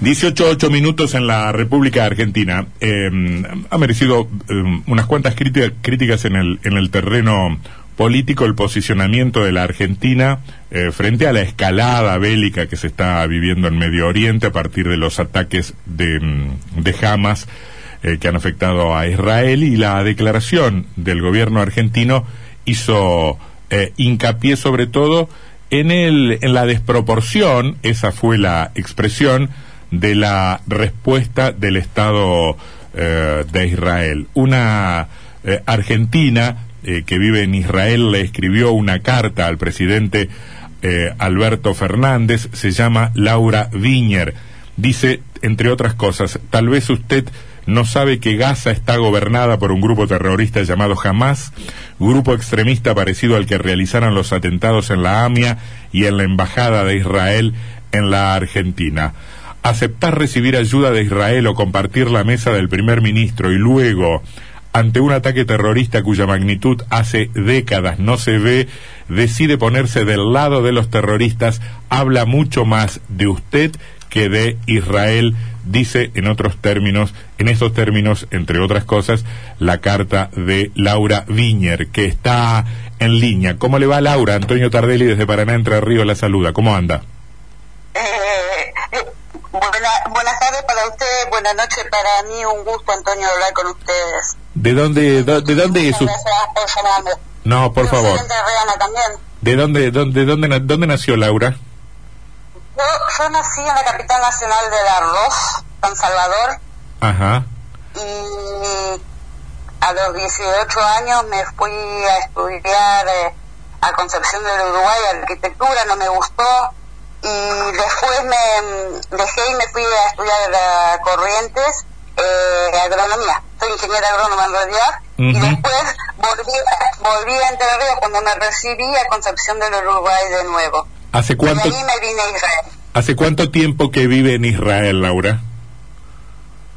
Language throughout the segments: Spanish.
18 ocho minutos en la República Argentina. Eh, ha merecido eh, unas cuantas crítica- críticas en el, en el terreno político el posicionamiento de la Argentina eh, frente a la escalada bélica que se está viviendo en Medio Oriente a partir de los ataques de, mm, de Hamas eh, que han afectado a Israel y la declaración del gobierno argentino hizo eh, hincapié sobre todo en, el, en la desproporción, esa fue la expresión, de la respuesta del Estado eh, de Israel. Una eh, argentina eh, que vive en Israel le escribió una carta al presidente Alberto Fernández, se llama Laura Viñer. Dice, entre otras cosas, tal vez usted no sabe que Gaza está gobernada por un grupo terrorista llamado Hamas, grupo extremista parecido al que realizaron los atentados en la AMIA y en la Embajada de Israel en la Argentina. Aceptar recibir ayuda de Israel o compartir la mesa del primer ministro y luego, ante un ataque terrorista cuya magnitud hace décadas no se ve, decide ponerse del lado de los terroristas, habla mucho más de usted que de Israel, dice en otros términos, en esos términos, entre otras cosas, la carta de Laura Viñer, que está en línea. ¿Cómo le va Laura? Antonio Tardelli desde Paraná, Entre Ríos, la saluda. ¿Cómo anda? Buena- buenas tardes para usted, buenas noches para mí, un gusto Antonio hablar con ustedes. ¿De dónde, do- de dónde es llamarme. No, por Yo favor. soy entrerriana también. ¿De dónde, dónde, dónde nació Laura? Yo, yo nací en la capital nacional del arroz, San Salvador, Ajá. y a los 18 años me fui a estudiar eh, a Concepción del Uruguay arquitectura, no me gustó y después me dejé y me fui a estudiar a Corrientes eh, agronomía. Soy ingeniera agrónoma en realidad y después volví, volví a Entre Ríos cuando me recibí a Concepción del Uruguay de nuevo. ¿Hace Y cuánto, de ahí me vine a Israel. hace cuánto tiempo que vive en Israel, Laura?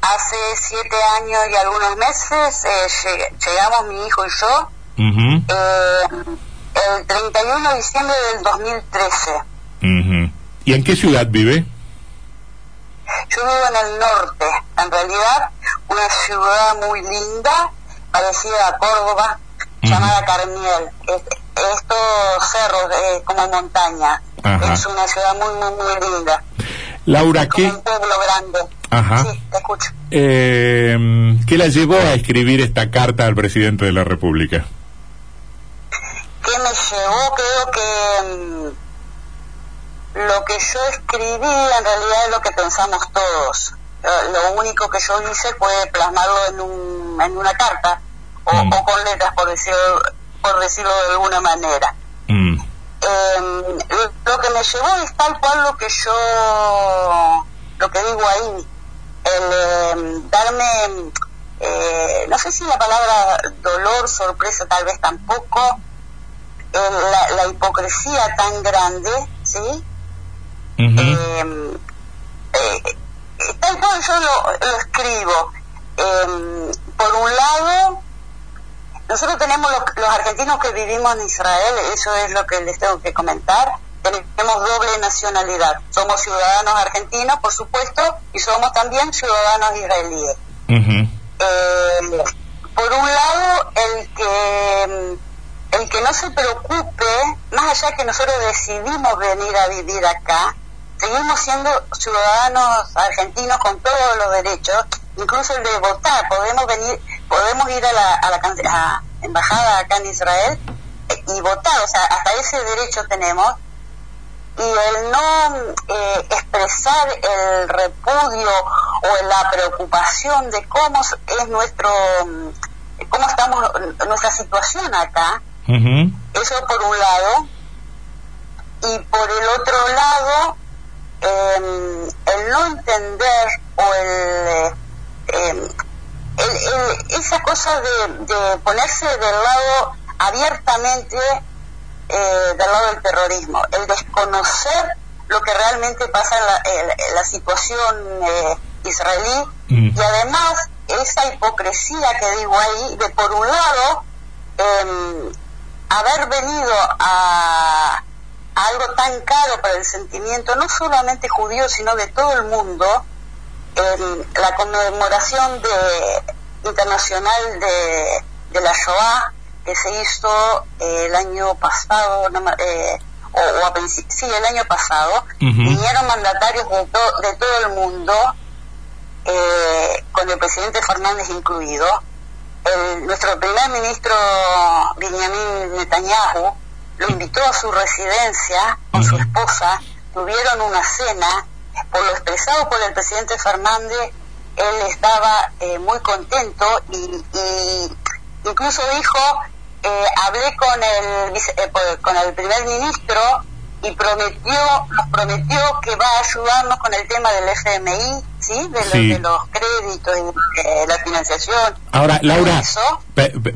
Hace siete años y algunos meses eh, lleg- llegamos mi hijo y yo Ujú, eh, el 31 de diciembre del 2013. ujú. ¿Y en qué ciudad vive? Yo vivo en el norte, en realidad una ciudad muy linda, parecida a Córdoba, llamada Carmiel. Es- estos cerros eh, como montaña. Ajá. Es una ciudad muy, muy, muy linda. Laura, Como ¿qué, un pueblo grande. Ajá. Sí, te escucho. eh, ¿qué la llevó a escribir esta carta al presidente de la República? ¿Qué me llevó? Creo que mm, lo que yo escribí en realidad es lo que pensamos todos. Lo, único que yo hice fue plasmarlo en, un, en una carta o, Mm. o con letras, por decirlo, por decirlo de alguna manera. Mm, Eh, lo que me llevó es tal cual lo que yo, lo que digo ahí, el eh, darme, eh, no sé si la palabra dolor, sorpresa tal vez tampoco, la, la hipocresía tan grande, ¿sí? Ujú, Eh, eh, eh, tal cual yo lo, lo escribo. Eh, por un lado, nosotros tenemos los, los argentinos que vivimos en Israel, eso es lo que les tengo que comentar, tenemos doble nacionalidad. Somos ciudadanos argentinos, por supuesto, y somos también ciudadanos israelíes. Eh, por un lado, el que el que no se preocupe, más allá que nosotros decidimos venir a vivir acá, seguimos siendo ciudadanos argentinos con todos los derechos, incluso el de votar. Podemos venir, podemos ir a la, a la can- a embajada acá en Israel eh, y votar, o sea, hasta ese derecho tenemos. Y el no eh, expresar el repudio o la preocupación de cómo es nuestro mm, cómo estamos nuestra situación acá eso por un lado y por el otro lado eh, el no entender o el, eh, el- el- esa cosa de, de ponerse del lado abiertamente eh, del lado del terrorismo, el desconocer lo que realmente pasa en la, en- en la situación eh, israelí Mm. y además esa hipocresía que digo ahí de por un lado em, haber venido a, algo tan caro para el sentimiento, no solamente judío, sino de todo el mundo, la conmemoración de, internacional de, de la Shoah que se hizo eh, el año pasado, eh, o, a sí, el año pasado, vinieron mandatarios de, de todo el mundo, eh, con el presidente Fernández incluido. El, nuestro primer ministro Benjamin Netanyahu lo invitó a su residencia con su esposa, tuvieron una cena, por lo expresado por el presidente Fernández, él estaba eh, muy contento y, y, incluso dijo, eh, hablé con el, eh, con el primer ministro y prometió, nos prometió que va a ayudarnos con el tema del FMI, ¿sí? De, Los, créditos y la financiación. Ahora, Laura,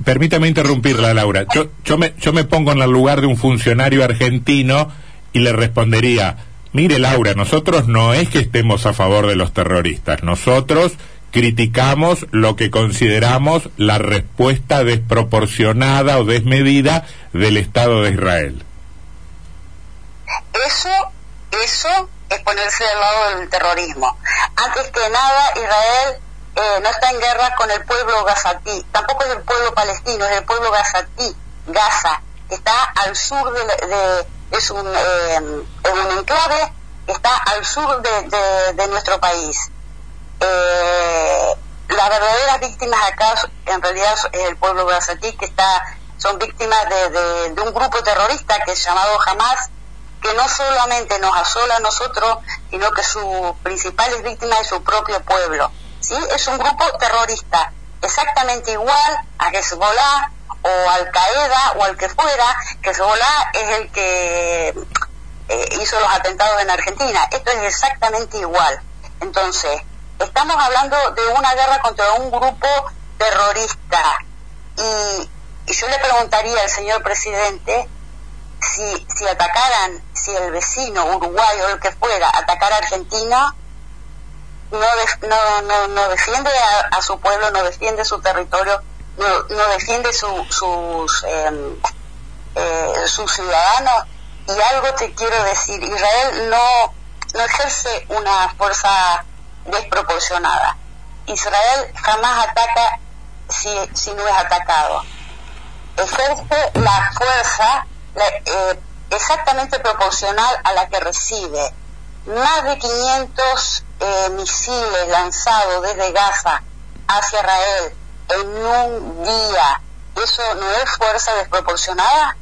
permítame interrumpirla, Laura. Yo, yo, me, yo me pongo en el lugar de un funcionario argentino y le respondería, mire Laura, nosotros no es que estemos a favor de los terroristas, nosotros criticamos lo que consideramos la respuesta desproporcionada o desmedida del Estado de Israel. Eso, eso es ponerse del lado del terrorismo. Antes que nada, Israel eh, no está en guerra con el pueblo gazatí, tampoco es el pueblo palestino, es el pueblo gazatí, Gaza, que está al sur de, es un, eh, un enclave que está al sur de, de nuestro país. Eh, las verdaderas víctimas acá en realidad es el pueblo gazatí que está son víctimas de, un grupo terrorista que es llamado Hamas que no solamente nos asola a nosotros sino que su principal víctima es su propio pueblo ¿sí? es un grupo terrorista exactamente igual a Hezbollah o Al Qaeda o al que fuera que Hezbollah es el que eh, hizo los atentados en Argentina. Esto es exactamente igual. Entonces Estamos hablando de una guerra contra un grupo terrorista. Y, yo le preguntaría al señor presidente si, si atacaran, si el vecino Uruguay o el que fuera atacara a Argentina, no, no, no, no, defiende a, su pueblo, no defiende su territorio, no, no defiende su, sus, em, eh, sus ciudadanos. Y algo te quiero decir, Israel no, no ejerce una fuerza desproporcionada. Israel jamás ataca si, si no es atacado. Ejerce la fuerza eh, exactamente proporcional a la que recibe. Más de 500 eh, misiles lanzados desde Gaza hacia Israel en un día. ¿Eso no es fuerza desproporcionada?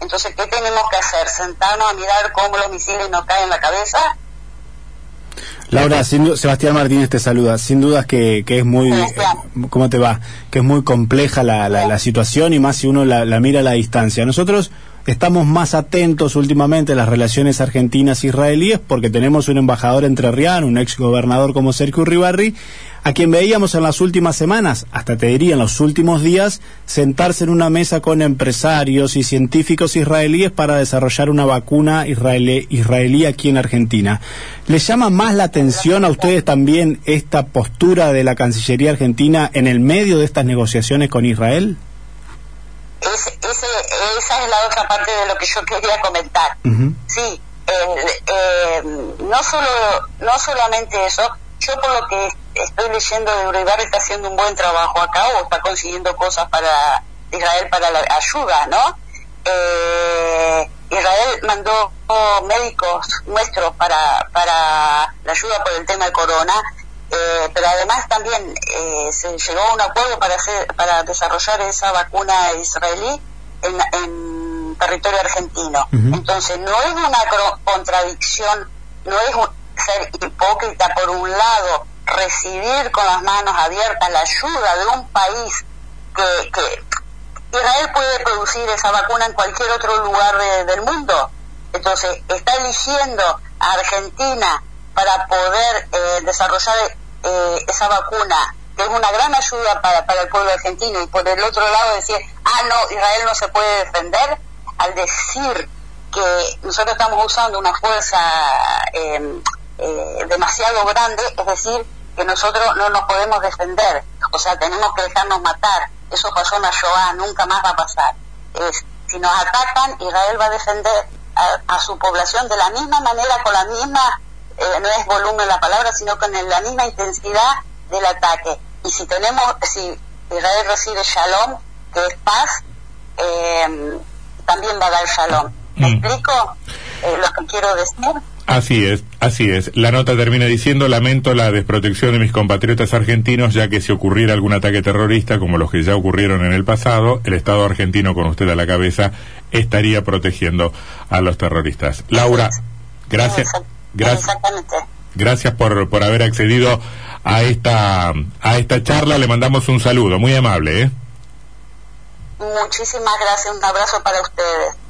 Entonces, ¿qué tenemos que hacer? ¿Sentarnos a mirar cómo los misiles nos caen en la cabeza? Laura, Sebastián Martínez te saluda. Sin dudas que, que es muy, eh, ¿cómo te va? Que es muy compleja la, la, situación y más si uno la, la, mira a la distancia. Nosotros estamos más atentos últimamente a las relaciones argentinas-israelíes porque tenemos un embajador entrerriano, un ex gobernador como Sergio Ribarri, a quien veíamos en las últimas semanas, hasta te diría en los últimos días, sentarse en una mesa con empresarios y científicos israelíes para desarrollar una vacuna israelí, israelí aquí en Argentina. ¿Les llama más la atención a ustedes también esta postura de la Cancillería argentina en el medio de estas negociaciones con Israel? Esa es la otra parte de lo que yo quería comentar. Sí, eh, no, solo, no solamente eso, yo por lo que estoy leyendo de Uribar está haciendo un buen trabajo acá o está consiguiendo cosas para Israel para la ayuda, ¿no? Eh, Israel mandó médicos nuestros para, para la ayuda por el tema de corona, eh, pero además también eh, se llegó a un acuerdo para hacer, para desarrollar esa vacuna israelí en, en territorio argentino. Entonces no es una contradicción, no es ser hipócrita por un lado, recibir con las manos abiertas la ayuda de un país que, que Israel puede producir esa vacuna en cualquier otro lugar del mundo. Entonces está eligiendo a Argentina para poder eh, desarrollar eh, esa vacuna, es una gran ayuda para, para el pueblo argentino, y por el otro lado decir, ah, no, Israel no se puede defender, al decir que nosotros estamos usando una fuerza eh, eh, demasiado grande, es decir, que nosotros no nos podemos defender, o sea, tenemos que dejarnos matar. Eso pasó en la Shoah, nunca más va a pasar. Es, si nos atacan, Israel va a defender a, su población de la misma manera, con la misma, eh, no es volumen la palabra, sino con la misma intensidad del ataque. Y si tenemos, si Israel recibe shalom, que es paz, eh, también va a dar shalom. ¿Me mm. explico eh, lo que quiero decir? Así es, así es. La nota termina diciendo, lamento la desprotección de mis compatriotas argentinos, ya que si ocurriera algún ataque terrorista como los que ya ocurrieron en el pasado, el Estado argentino, con usted a la cabeza, estaría protegiendo a los terroristas. Laura, gracias. Gracias. Gracias por, por haber accedido a esta, a esta charla. Le mandamos un saludo, muy amable. ¿eh? Muchísimas gracias, un abrazo para ustedes.